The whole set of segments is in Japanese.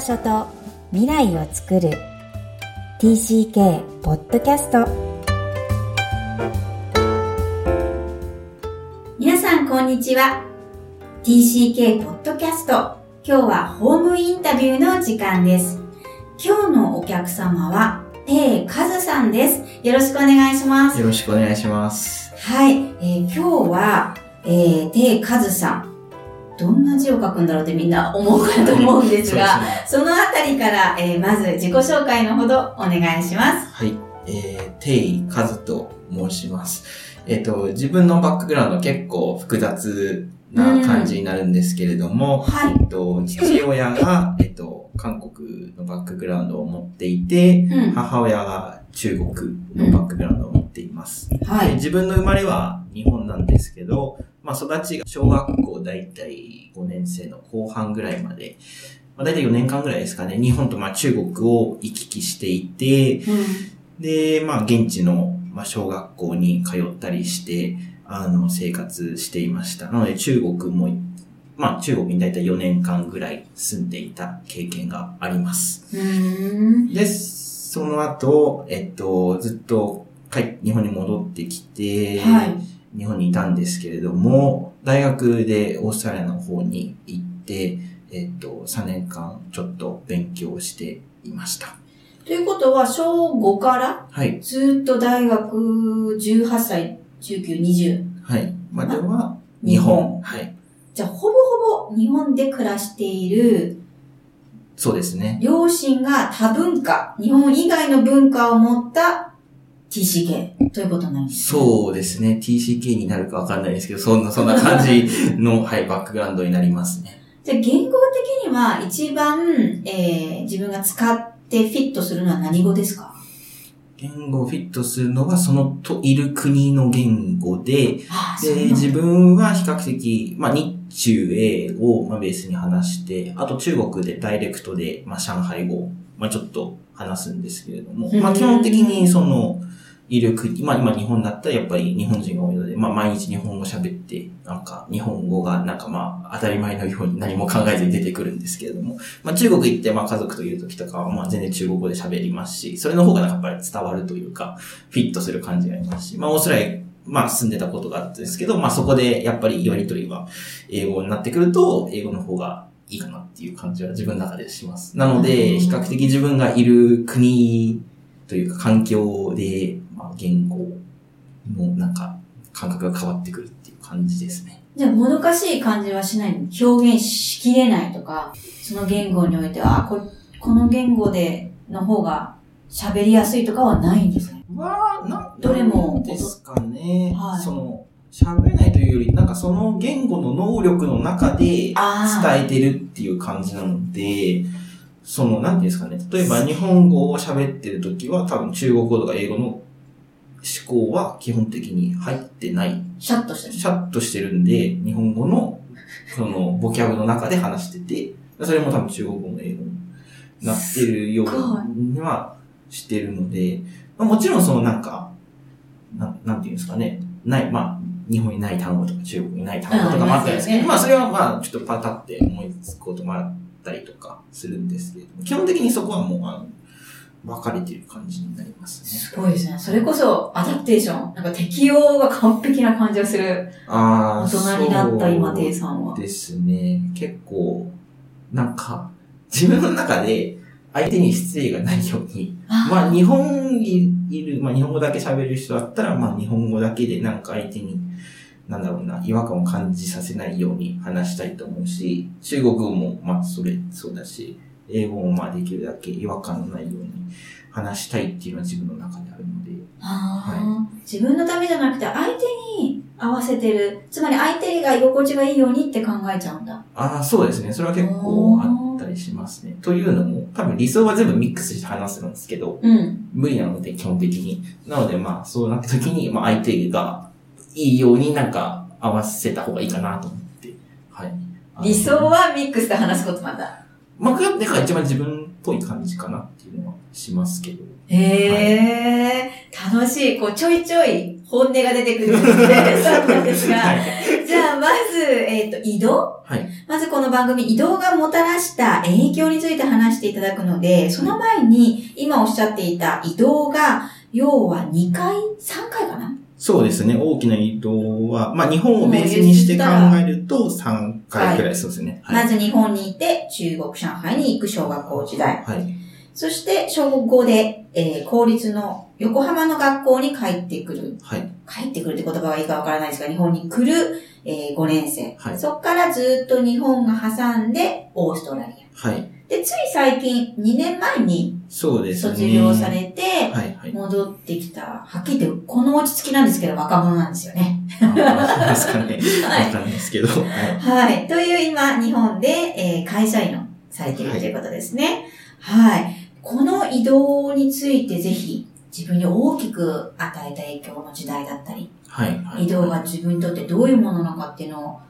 場所と未来を作る。TCK ポッドキャスト皆さんこんにちは。TCK ポッドキャスト今日はホームインタビューの時間です。今日のお客様はテイカズさんです。よろしくお願いします。よろしくお願いします。はい、えー、今日は、えー、テイカズさんどんな字を書くんだろうってみんな思うかと思うんですが、そそのあたりから、えー、まず自己紹介のほどお願いします。はい。えー、テイカズと申します。えっ、と、自分のバックグラウンド結構複雑な感じになるんですけれども、はいえっと、父親が、えっと、韓国のバックグラウンドを持っていて、うん。母親が中国のバックグラウンドを持っています。はい。で自分の生まれは日本なんですけど、まあ育ちが小学校だいたい5年生の後半ぐらいまで、まあだいたい4年間ぐらいですかね、日本とまあ中国を行き来していて、で、まあ現地のまあ小学校に通ったりして、あの生活していました。なので中国も、まあ中国にだいたい4年間ぐらい住んでいた経験があります。うん。その後、えっと、ずっと帰っ日本に戻ってきて、はい。日本にいたんですけれども、大学でオーストラリアの方に行って、えっと、3年間ちょっと勉強していました。ということは、小5からはい。ずっと大学18歳、19、20。はい。までは、日本日本。はい。じゃあ、ほぼほぼ日本で暮らしているそうですね。両親が多文化、日本以外の文化を持った TCK ということになるんですね。そうですね。TCK になるかわかんないですけど、そんな、そんな感じ の、はい、バックグラウンドになりますね。じゃあ言語的には一番、えー、自分が使ってフィットするのは何語ですか？言語をフィットするのは、そのといる国の言語で、ああ、で、自分は比較的、まあ、日中英を、まあ、ベースに話して、あと中国でダイレクトで、まあ、上海語を、まあ、ちょっと話すんですけれども、うん。まあ、基本的にその、いる国、まあ、今日本だったらやっぱり日本人が多いので、まあ、毎日日本語喋って、なんか、日本語がなんかまあ、当たり前のように何も考えずに出てくるんですけれども、まあ、中国行って、まあ、家族といる時とかは、まあ、全然中国語で喋りますし、それの方がなんかやっぱり伝わるというか、フィットする感じがありますし、まあ、オーストラリアまあ住んでたことがあったんですけど、まあそこでやっぱりやりとりは英語になってくると、英語の方がいいかなっていう感じは自分の中でします。なのうんで、比較的自分がいる国というか環境で、まあ言語のなんか感覚が変わってくるっていう感じですね。じゃあ、もどかしい感じはしないの？表現しきれないとか、その言語においては、あここの言語での方が喋りやすいとかはないんですね？は、な、どれもですかね。はいその、喋れないというより、なんかその言語の能力の中で、あ伝えてるっていう感じなので、その、なんていうんですかね。例えば日本語を喋ってるときは多分中国語とか英語の思考は基本的に入ってない。シャッとしてる。シャッとしてるんで、日本語の、その、ボキャブの中で話してて、それも多分中国語の英語になってるようにはしてるので、まあ、もちろんそのなんか、ななんていうんですかね。ない、まあ、日本にない単語とか中国にない単語とかもあったんですけど、うんまあそれはまあちょっとパタって思いつくこともあったりとかするんですけれども、基本的にそこはもうあの、分かれてる感じになりますね。すごいですね。それこそアダプテーション。なんか適応が完璧な感じがする。ああ、大人になった今、テイそさんはう。ですね。結構、なんか、自分の中で相手に失礼がないように、まあ日本にいる、まあ日本語だけ喋る人だったら、まあ日本語だけでなんか相手に、なんだろうな、違和感を感じさせないように話したいと思うし、中国語もまあそれ、そうだし、英語もまあできるだけ違和感のないように話したいっていうのは自分の中であるので、あー自分のためじゃなくて相手に合わせてる。つまり相手が居心地がいいようにって考えちゃうんだ。ああ、そうですね。それは結構あったりしますね。というのも、多分理想は全部ミックスして話すんですけど、うん。無理なので、基本的に。なので、まあ、そうなった時に、まあ、相手がいいようになんか合わせた方がいいかなと思って。はい。理想はミックスで話すことなんだ。まあ、これが一番自分っぽい感じかなっていうのはしますけど。へえ、楽しい。こう、ちょいちょい本音が出てくる そうなんですが。はい。じゃあ、まず、えっ、と、移動はい。まずこの番組、移動がもたらした影響について話していただくので、その前に、今おっしゃっていた移動が、要は2回 ?3 回かな？そうですね。大きな移動は、まあ日本をベースにして考えると3回くらいそうですね。まず日本にいて、中国、上海に行く小学校時代。はい。そして、小5で、えー公立の横浜の学校に帰ってくる。はい。帰ってくるって言葉がいいかわからないですが、日本に来る、え5年生。はいそっからずっと日本が挟んで、オーストラリはい。ア。で、つい最近、2年前にそうですね。卒業されて、はい、はい。戻ってきた、はっきり言って、この落ち着きなんですけど、若者なんですよね。あそうですかね。はいわかんないですけど。はい。はい。という今、日本で、えー会社員をされているということですね。はい。この移動についてぜひ、自分に大きく与えた影響の時代だったり、はい。はい移動が自分にとってどういうものなのかっていうのを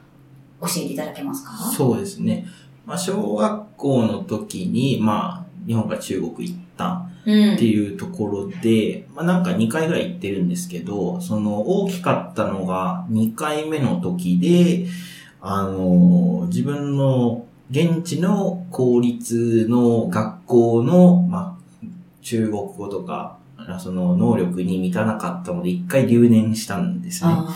教えていただけますか？そうですね。まあ、小学校の時に、まあ、日本から中国行ったうんっていうところで、まあ、なんか2回ぐらい行ってるんですけど、その大きかったのが2回目の時で、あの、自分の現地の公立の学校の、まあ、中国語とか、その能力に満たなかったので、1回留年したんですね。あ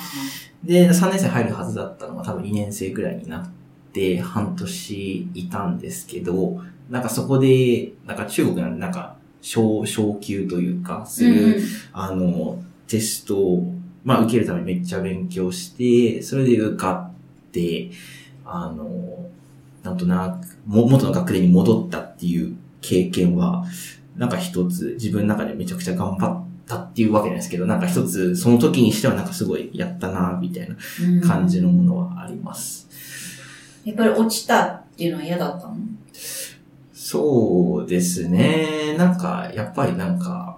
で、3年生入るはずだったのが多分2年生ぐらいになって、半年いたんですけど、なんかそこで、なんか中国なんでなんか、小、小級というか、すーる、うんあの、テストを、まあ受けるためにめっちゃ勉強して、それで受かって、あの、なんとなく、も、元の学年に戻ったっていう経験は、なんか一つ自分の中でめちゃくちゃ頑張ったっていうわけなんですけど、なんか一つその時にしてはなんかすごいやったなみたいなうん感じのものはあります。やっぱり落ちたっていうのは嫌だったの？そうですね。なんか、やっぱりなんか、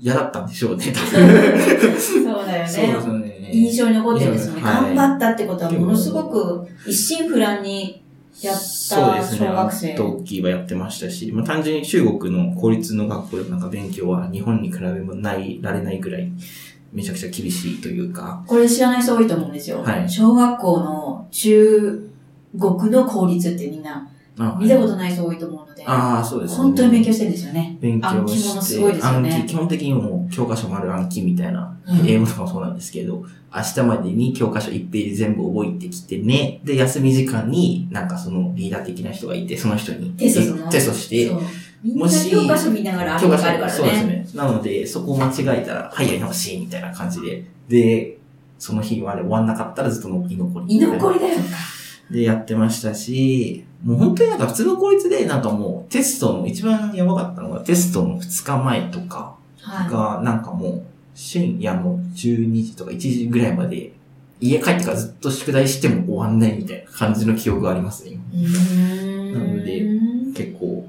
嫌だったんでしょうね。そうだよそうですね。ね。印象に残ってるんですよね。はい頑張ったってことはものすごく一心不乱にやったそうですね。小学生。はやってましたし、まあ、単純に中国の公立の学校でなんか勉強は日本に比べもない、られないぐらい、めちゃくちゃ厳しいというか、これ知らない人多いと思うんですよ。はい小学校の中国の公立ってみんなあ見たことない人多いと思うので、ああ、そうですね。本当に勉強してるんですよね。勉強暗記して。物すごいですよね暗記、基本的にもう教科書もある暗記みたいな、うん英語とかもそうなんですけど、明日までに教科書1ページ全部覚えてきてね。で、休み時間になんかそのリーダー的な人がいて、その人にテストテストしてもし教科書見ながら教科書あるからそうですね。ね。なので、そこを間違えたら、はい、やり直し、みたいな感じで。で、その日はあれ終わんなかったらずっと居残り。居残りだよ。で、やってましたし、もう本当になんか普通の公立で、なんかもうテストの一番やばかったのがテストの2日前とかはが、なんかもう深夜の12時とか1時ぐらいまで、家帰ってからずっと宿題しても終わんないみたいな感じの記憶がありますね。なので結構、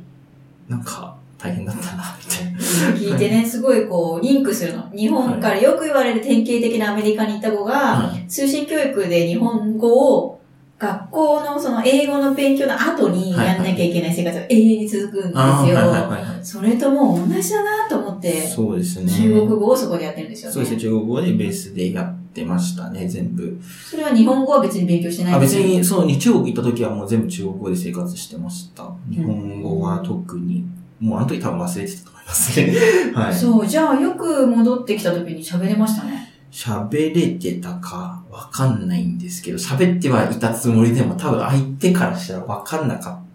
なんか大変だったな、みたいな。聞いてね、すごいこう、リンクするの。日本からよく言われる典型的なアメリカに行った子が、はい通信教育で日本語を、学校のその英語の勉強の後にやんなきゃいけない生活が永遠に続くんですよ。はいはい。それともう同じだなと思って、そうですね。中国語をそこでやってるんですよね。そうですね、中国語でベースでやってましたね、全部。それは日本語は別に勉強してないあ、んですよ別に、そう、中国行った時はもう全部中国語で生活してました。日本語は特に、もうあの時多分忘れてたと思いますね。はい。そう、じゃあよく戻ってきた時に喋れましたね。喋れてたかわかんないんですけど、喋ってはいたつもりでも多分相手からしたらわかんなかっ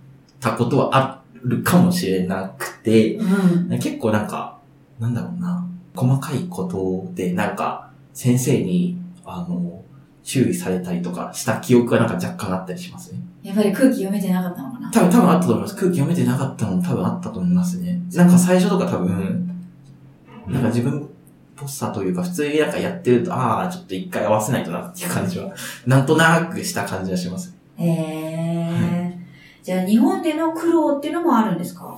たことはあるかもしれなくて、うん。結構なんか、なんだろうな、細かいことでなんか先生に、あの、注意されたりとかした記憶がなんか若干あったりしますね。やっぱり空気読めてなかったのかな。多分、多分あったと思います。空気読めてなかったのも多分あったと思いますね。なんか最初とか多分、なんか自分っぽさというか、普通になんかやってると、ああ、ちょっと一回合わせないとなっていう感じは、なんとなくした感じはします。へえ。じゃあ日本での苦労っていうのもあるんですか？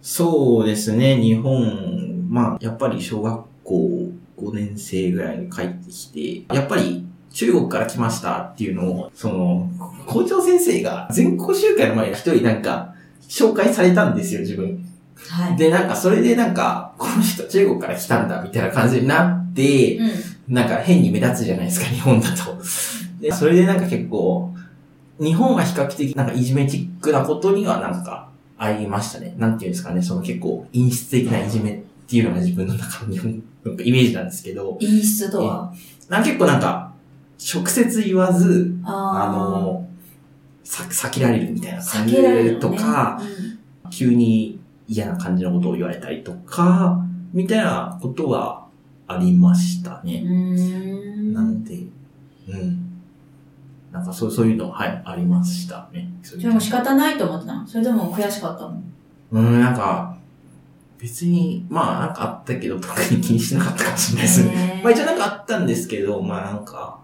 そうですね、日本、まあ、やっぱり小学校5年生ぐらいに帰ってきて、やっぱり中国から来ましたっていうのを、その、校長先生が全校集会の前に一人なんか、紹介されたんですよ、自分。はい。で、なんか、それでなんか、この人中国から来たんだ、みたいな感じになって、うん。なんか変に目立つじゃないですか、日本だと。で、それでなんか結構、日本は比較的なんかいじめチックなことにはなんかありましたね。なんていうんですかね、その結構陰湿的ないじめっていうのが自分の中の日本のイメージなんですけど、陰湿とは？なんか結構なんか、直接言わず、ああの、さ、避けられるみたいな感じ避けられるのねとか、急に嫌な感じのことを言われたりとか、みたいなことはありましたね。なので、うん。なんかそう、そういうの、はい、ありましたね。そういうでも仕方ないと思ってたの？それでも悔しかったの？うん、なんか、別に、まあなんかあったけど、特に気にしなかったかもしれないですね。ねまあ一応なんかあったんですけど、まあなんか、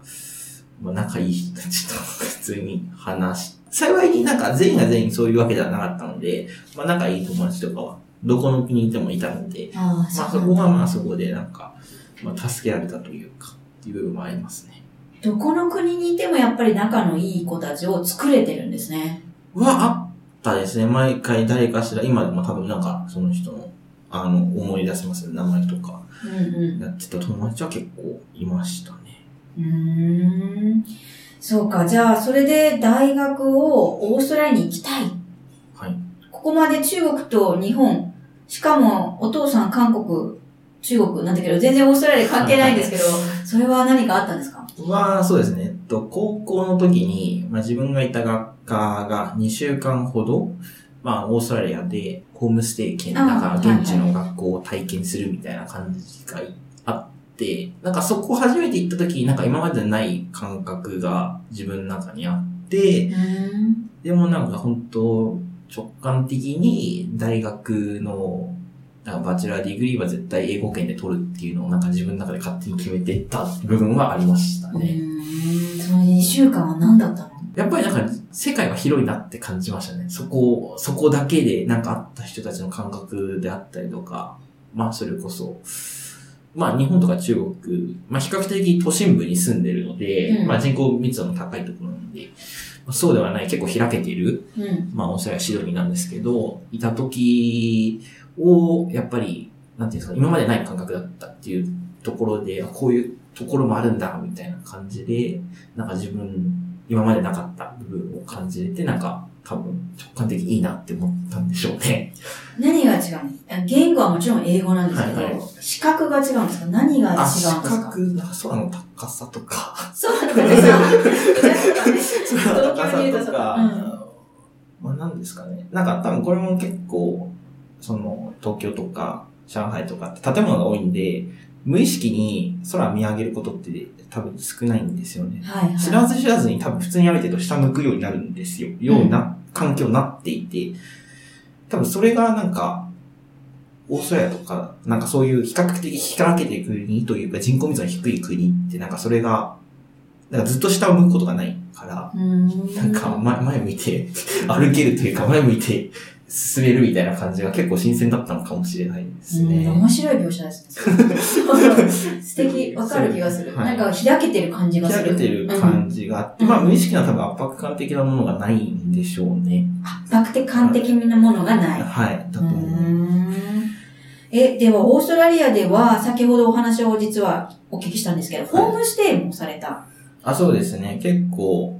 まあ仲いい人たちと普通に話し、幸いになんか全員が全員そういうわけではなかったので、まあ仲いい友達とかは、どこの国にいてもいたので、ああ、まあそこうなんだはまあそこでなんか、まあ助けられたというか、っていう部分もありますね。どこの国にいてもやっぱり仲のいい子たちを作れてるんですね。はあったですね。毎回誰かしら、今でも多分なんかその人の、あの、思い出せますね。名前とか、うんうやってた友達は結構いましたね。ん。うーん。そうか。じゃあ、それで大学をオーストラリアに行きたい。はい。ここまで中国と日本、しかもお父さん韓国、中国なんだけど、全然オーストラリア関係ないんですけど、それは何かあったんですか？は、そうですね。えっと、高校の時に、まあ、自分がいた学科が2週間ほど、まあ、オーストラリアでホームステイ兼、あなんかはいはい現地の学校を体験するみたいな感じがあって、なんかそこ初めて行った時、なんか今までにない感覚が自分の中にあって、うん。でもなんか本当直感的に大学のなんか bachelor degree は絶対英語圏で取るっていうのをなんか自分の中で勝手に決めてた部分はありましたうね。その2週間は何だったの？やっぱりなんか世界は広いなって感じましたね。そこ、そこだけでなんかあった人たちの感覚であったりとか、まあそれこそ、まあ日本とか中国、まあ比較的都心部に住んでるので、うんまあ人口密度の高いところなので、まあそうではない結構開けているうん。まあ、オーストラリアシドニーなんですけど、いた時を、やっぱり、なんていうんですか、今までない感覚だったっていうところで、あこういうところもあるんだ、みたいな感じで、なんか自分、今までなかった部分を感じれて、なんか、多分、直感的にいいなって思ったんでしょうね。何が違うの？言語はもちろん英語なんですけど、はいはい視覚が違うんですか？何が違うんであ、す視か覚が空の高さとか、そうなんですよ。空の高さ東京にいるとか、うんまあ何ですかね。なんか多分これも結構、その、東京とか、上海とかって建物が多いんで、無意識に空見上げることって多分少ないんですよね。はいはい。知らず知らずに多分普通に歩いてると下向くようになるんですよ。ような環境になっていて、多分それがなんか、オーストラリアとか、なんかそういう比較的開けていく国というか人口密度の低い国ってなんかそれが、なんかずっと下を向くことがないから、ん。なんか前前向いて歩けるというか前向いて進めるみたいな感じが結構新鮮だったのかもしれないですうん、ね。面白い描写ですね。素敵、わかる気がする。はいなんか開けてる感じがする。開けてる感じがあって、うんまあ無意識な多分圧迫感的なものがないんでしょうね。圧迫的感的なものがない。はい、だと思う。んえ、では、オーストラリアでは、先ほどお話を実はお聞きしたんですけど、ホームステイもされた。あ、そうですね。結構、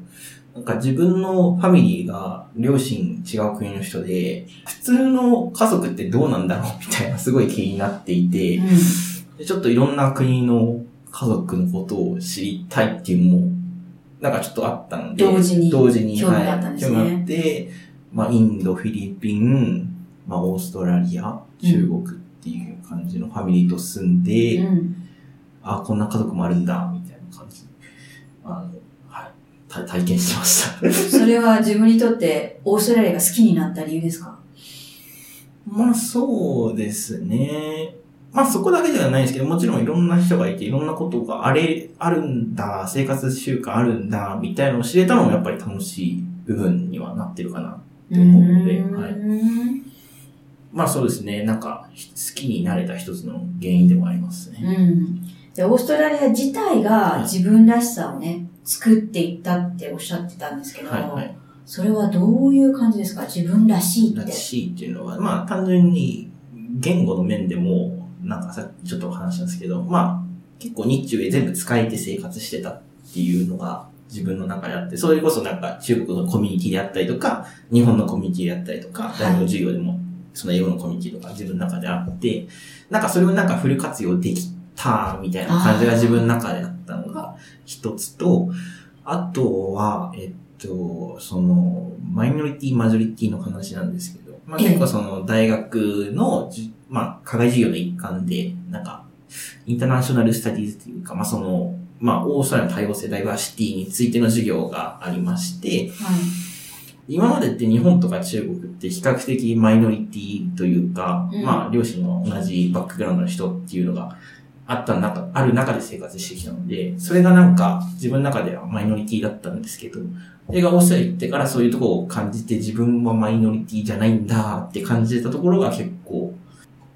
なんか自分のファミリーが両親違う国の人で、普通の家族ってどうなんだろうみたいなすごい気になっていて、うん。でちょっといろんな国の家族のことを知りたいっていうのも、なんかちょっとあったので、同時に同時に、興味があったんですねはい興味があって、まあ、インド、フィリピン、まあ、オーストラリア、中国っていう感じのファミリーと住んで、うん。あ、こんな家族もあるんだ、みたいな感じ。あの、体験してました。それは自分にとってオーストラリアが好きになった理由ですか？まあ、そうですね。まあ、そこだけではないですけど、もちろんいろんな人がいて、いろんなことがあれ、あるんだ、生活習慣あるんだ、みたいなのを知れたのもやっぱり楽しい部分にはなってるかな。って思うのではいまあそうですね。なんか、ひ好きになれた一つの原因でもありますね。うん。で、オーストラリア自体が自分らしさをね、作っていったっておっしゃってたんですけど、はいはい。それはどういう感じですか？自分らしいって。らしいっていうのは、まあ単純に言語の面でも、なんかさっきちょっと話したんですけど、まあ、結構日中へ全部使えて生活してたっていうのが自分の中であって、それこそなんか中国のコミュニティであったりとか、日本のコミュニティであったりとか、大学授業でもその英語のコミュニティとか自分の中であって、なんかそれをなんかフル活用できたみたいな感じが自分の中であったのが一つと、あとは、えっと、その、マイノリティ、マジョリティの話なんですけど、まあええ。結構その大学のじ、まあ課外授業の一環で、なんか、インターナショナルスタディーズというか、まあその、まあオーストラリアの多様性、ダイバーシティについての授業がありまして、はい。今までって日本とか中国って比較的マイノリティというか、うん。まあ両親の同じバックグラウンドの人っていうのがあった中、ある中で生活してきたので、それがなんか自分の中ではマイノリティだったんですけど、それがオーストラリア行ってからそういうところを感じて自分はマイノリティじゃないんだって感じてたところが結構、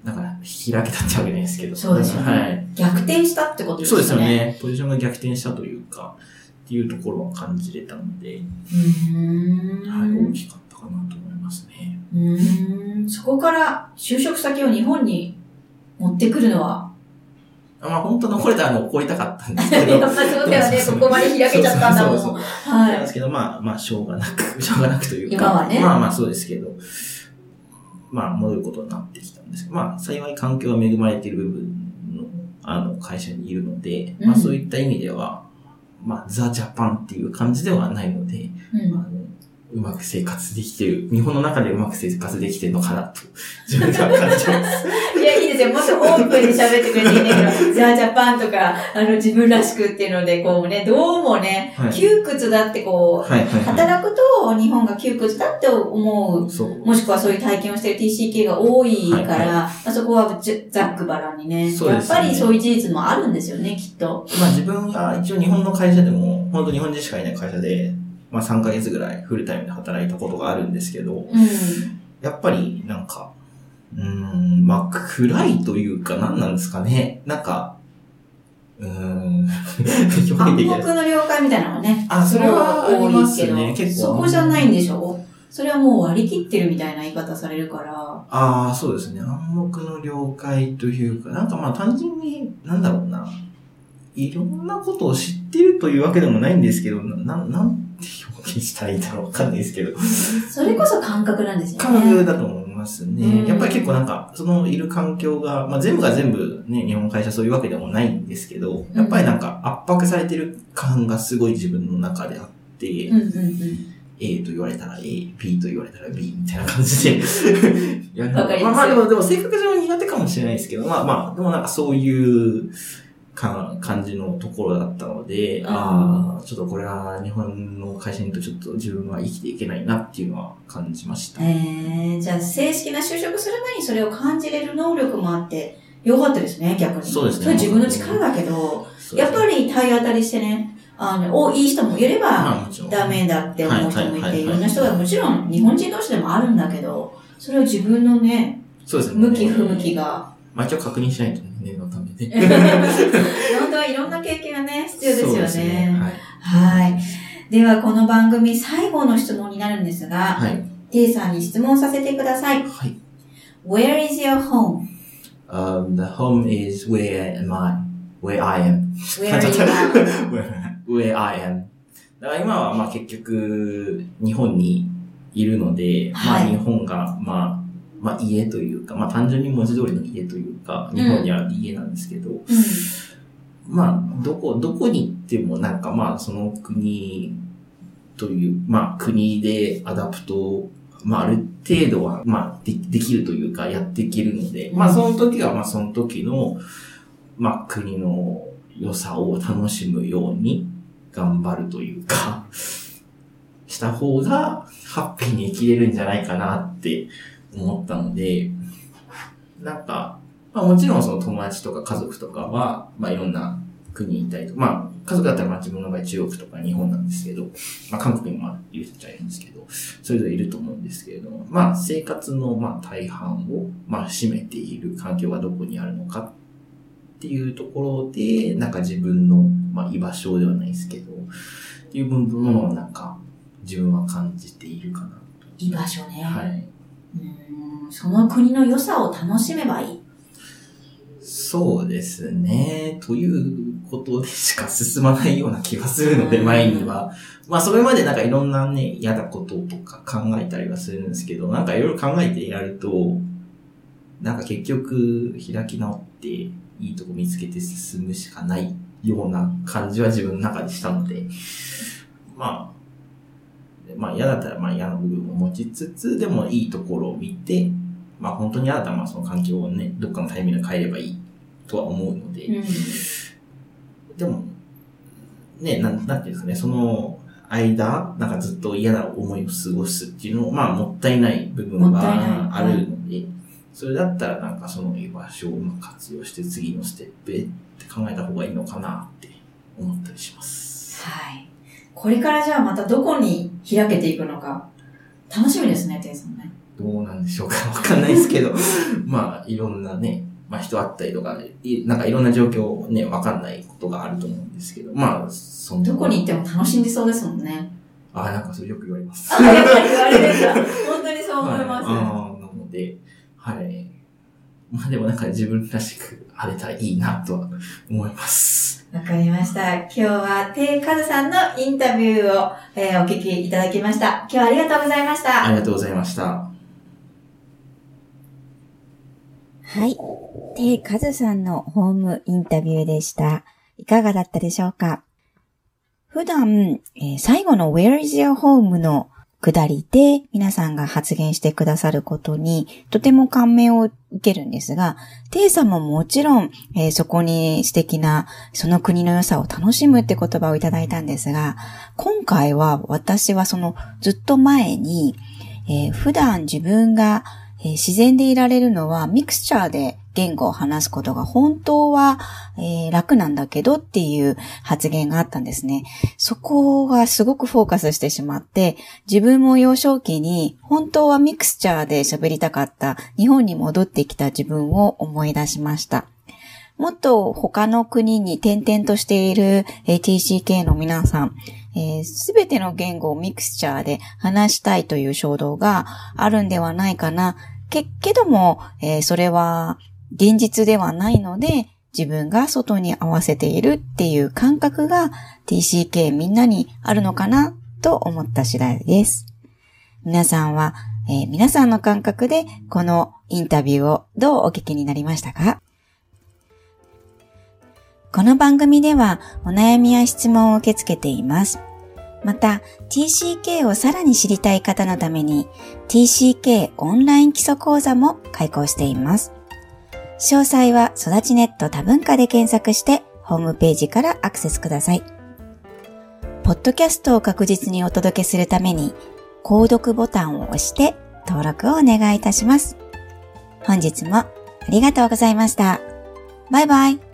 なんか開けたってわけないですけど。そうですよね。はい。逆転したってことですそう。ですよね。ポジションが逆転したというか、っていうところは感じれたので、うーん。はい、大きかったかなと思いますね。うーん。そこから就職先を日本に持ってくるのは、あまあ本当残れたら残りたかったんですけど。やっぱそうだよね。そうここまで開けちゃったんだもん。そうそうそうはい。なんですけど、まあまあしょうがなく、しょうがなくというか。今はねまあまあそうですけど、まあ戻ることになってきたんですけど、まあ幸い環境が恵まれている部分の、あの、会社にいるので、まあうんそういった意味では、まあザ・ジャパンっていう感じではないので、うんあのうまく生活できてる、日本の中でうまく生活できてるのかなと、自分では感じます。いや、いいですよ。もっとオープンに喋ってくれていいんだけど、ザ・ジャパンとか、あの、自分らしくっていうので、こうね、どうもね、はい窮屈だってこう、はいはいはい。働くと日本が窮屈だって思う。もしくはそういう体験をしている TCK が多いから、はいまあ、そこはじざっくばらんにね。やっぱりそういう事実もあるんですよね、きっと。まあ自分が一応日本の会社でも、本当日本人しかいない会社で、まあ3ヶ月ぐらいフルタイムで働いたことがあるんですけど、うん。やっぱりなんか、うーん、まあ暗いというか何なんですかね。なんか、うーん、表暗。黙の了解みたいなのはね。あそれはありますけど結構そこじゃないんでしょ？それはもう割り切ってるみたいな言い方されるから。ああ、そうですね。暗黙の了解というか、なんかまあ単純に、なんだろうな。いろんなことを知ってるというわけでもないんですけど、な、ななんて表現したらいいんだろうわかんないですけど。それこそ感覚なんですよね。感覚だと思いますね。うんやっぱり結構なんか、そのいる環境が、まあ全部が全部ね、日本会社そういうわけでもないんですけど、やっぱりなんか圧迫されてる感がすごい自分の中であって、うんうんうん。A と言われたら A、B と言われたら B みたいな感じでやるのわかりますよまあまあでも、でも性格上苦手かもしれないですけど、まあまあ、でもなんかそういうか感じのところだったので、うんああ、ちょっとこれは日本の会社にとちょっと自分は生きていけないなっていうのは感じました。えー、じゃあ正式な就職する前にそれを感じれる能力もあって、よかったですね、逆に。そうですねそれ自分の力だけど、やっぱり、り体当たりしてね、あの、お、いい人もいれば。ダメだって思う人もいて、いろんな人がもちろん日本人同士でもあるんだけど、それを自分のね、そうですね。向き不向きが、まあ一応確認しないとね、念のためで。本当はいろんな経験がね、必要ですよそうですね。はい。はい。では、この番組最後の質問になるんですが、はい。テイさんに質問させてください。はい。Where is your home? Um, the home is where am I? Where I am. Where, where I am. だから今はまあ結局日本にいるので、はいまあ日本がまあ、まあ家というか、まあ単純に文字通りの家というか、日本にある家なんですけど、うん。まあどこ、どこに行ってもなんかまあその国という、まあ国で adapt、まあある程度はまあでできるというかやっていけるので、まあその時はまあその時の、まあ国の良さを楽しむように頑張るというか、した方がハッピーに生きれるんじゃないかなって思ったので、なんか、まあもちろんその友達とか家族とかは、まあいろんな国にいたりとか、まあ家族だったらまあ自分の場合中国とか日本なんですけど、まあ韓国にもまあいる人たちはいるんですけど、それぞれいると思うんですけれども、まあ生活のまあ大半をまあ占めている環境がどこにあるのかっていうところで、なんか自分のまあ居場所ではないですけど、っていう部分をなんか自分は感じているかな居場所ね。と。はい。うーんその国の良さを楽しめばいい。そそうですね。ということでしか進まないような気がするので、前には。まあ、それまでなんかいろんなね、嫌なこととか考えたりはするんですけど、なんかいろいろ考えてやると、なんか結局、開き直って、いいとこ見つけて進むしかないような感じは自分の中でしたので、まあ、まあ嫌だったらまあ嫌な部分を持ちつつ、でもいいところを見て、まあ本当に嫌だったらまあその環境をね、どっかのタイミングで変えればいいとは思うので、うんでも、ね、なん、なんていうんですかね、その間、なんかずっと嫌な思いを過ごすっていうのも、まあもったいない部分があるので、それだったらなんかその居場所を活用して次のステップへって考えた方がいいのかなって思ったりします。はい。これからじゃあまたどこに開けていくのか、楽しみですね、テイさんね。どうなんでしょうか わかんないですけど、まあいろんなね、まあ人会ったりとか、いなんかいろんな状況ね、わかんないことがあると思うんですけど、まあ、そんなどこに行っても楽しんでそうですもんね。ああ、なんかそれよく言われます。あ、やっぱり言われるんだ。本当にそう思います。はい、ああ、なので、はい。まあでもなんか自分らしく晴れたらいいなとは思います。わかりました。今日は、テイカズさんのインタビューを、えーお聞きいただきました。今日はありがとうございました。ありがとうございました。はい。テイカズさんのホームインタビューでした。いかがだったでしょうか？普段、えー最後の Where is your home のくだりで皆さんが発言してくださることにとても感銘を受けるんですが、テイさんももちろん、えーそこに素敵なその国の良さを楽しむって言葉をいただいたんですが、今回は私はそのずっと前に、えー普段自分がえ自然でいられるのはミクスチャーで言語を話すことが本当は、えー楽なんだけどっていう発言があったんですね。そこがすごくフォーカスしてしまって、自分も幼少期に本当はミクスチャーで喋りたかった日本に戻ってきた自分を思い出しました。もっと他の国に転々としている TCK の皆さん、すべての言語をミクスチャーで話したいという衝動があるんではないかな。け、けども、えーそれは現実ではないので、自分が外に合わせているっていう感覚が TCK みんなにあるのかなと思った次第です。皆さんは、えー皆さんの感覚でこのインタビューをどうお聞きになりましたか？この番組ではお悩みや質問を受け付けています。また、TCK をさらに知りたい方のために TCK オンライン基礎講座も開講しています。詳細は育ちネット多文化で検索してホームページからアクセスください。ポッドキャストを確実にお届けするために、購読ボタンを押して登録をお願いいたします。本日もありがとうございました。バイバイ。